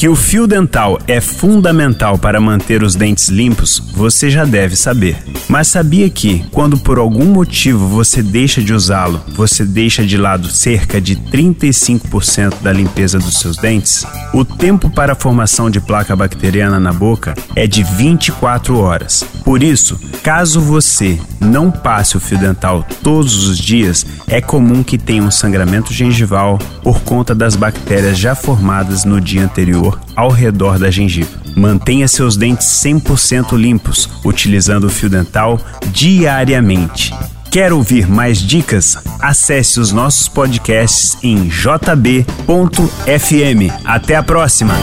Que o fio dental é fundamental para manter os dentes limpos, você já deve saber. Mas sabia que, quando por algum motivo você deixa de usá-lo, você deixa de lado cerca de 35% da limpeza dos seus dentes? O tempo para a formação de placa bacteriana na boca é de 24 horas. Por isso, caso você não passe o fio dental todos os dias, é comum que tenha um sangramento gengival por conta das bactérias já formadas no dia anterior ao redor da gengiva. Mantenha seus dentes 100% limpos, utilizando o fio dental diariamente. Quer ouvir mais dicas? Acesse os nossos podcasts em jb.fm. Até a próxima!